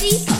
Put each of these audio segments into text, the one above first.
ready?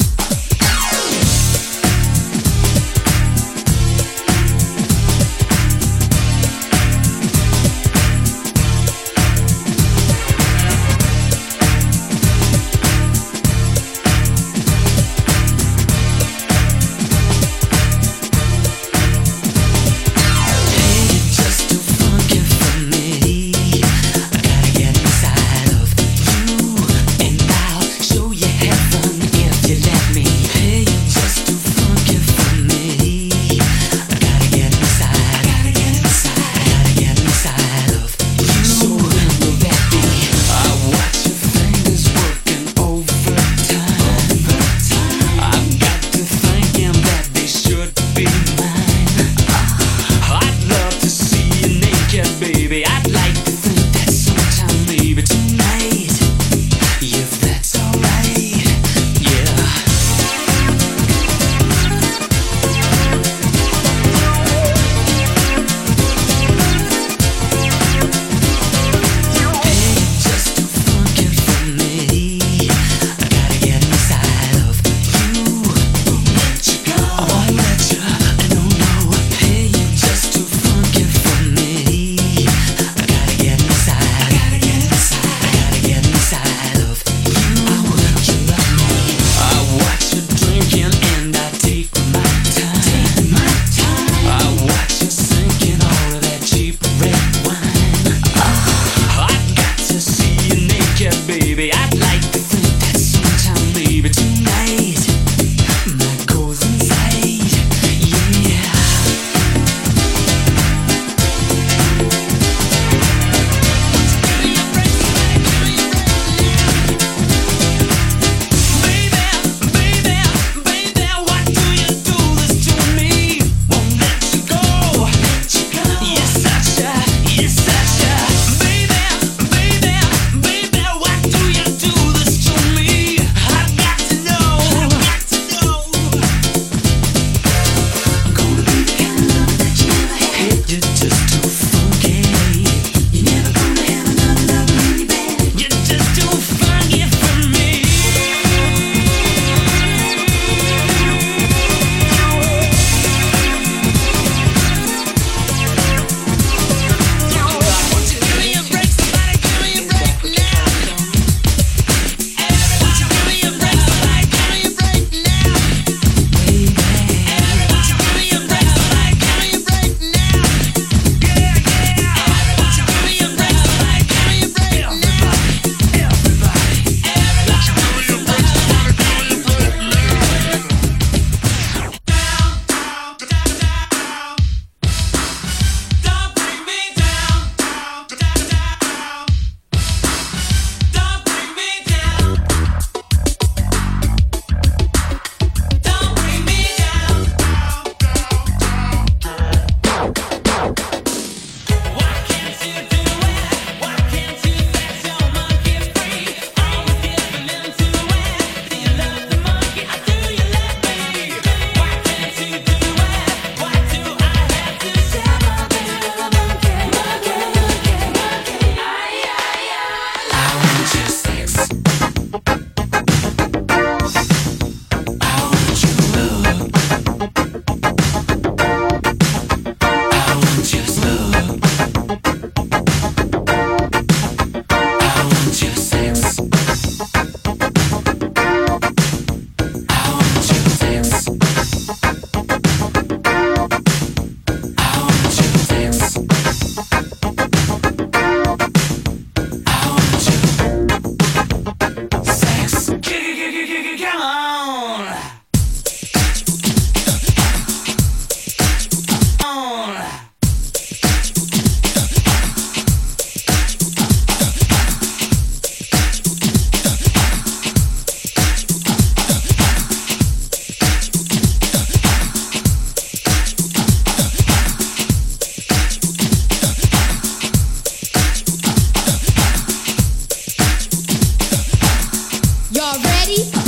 That.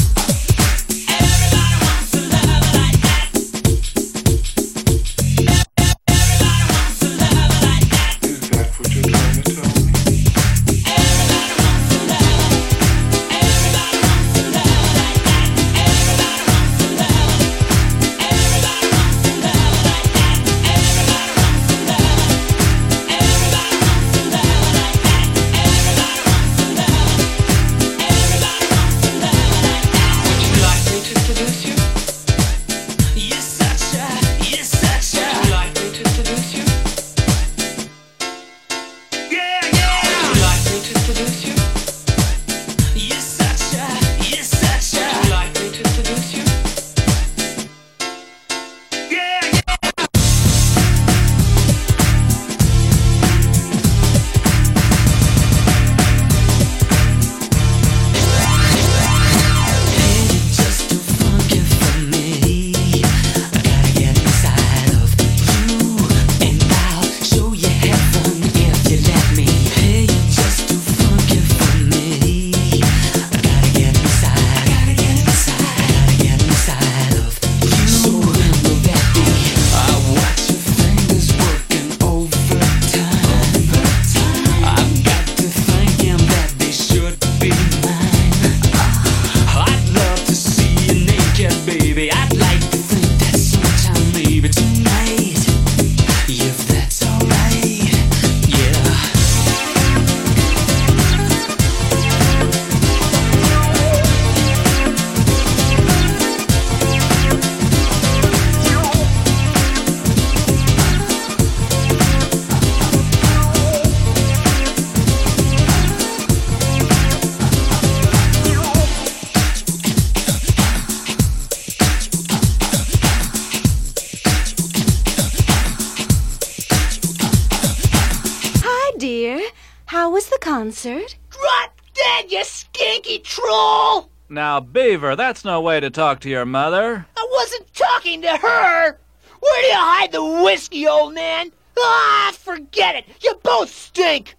Concert. Drop dead, you stinky troll! Now, Beaver, that's no way to talk to your mother. I wasn't talking to her! Where do you hide the whiskey, old man? Ah, forget it! You both stink!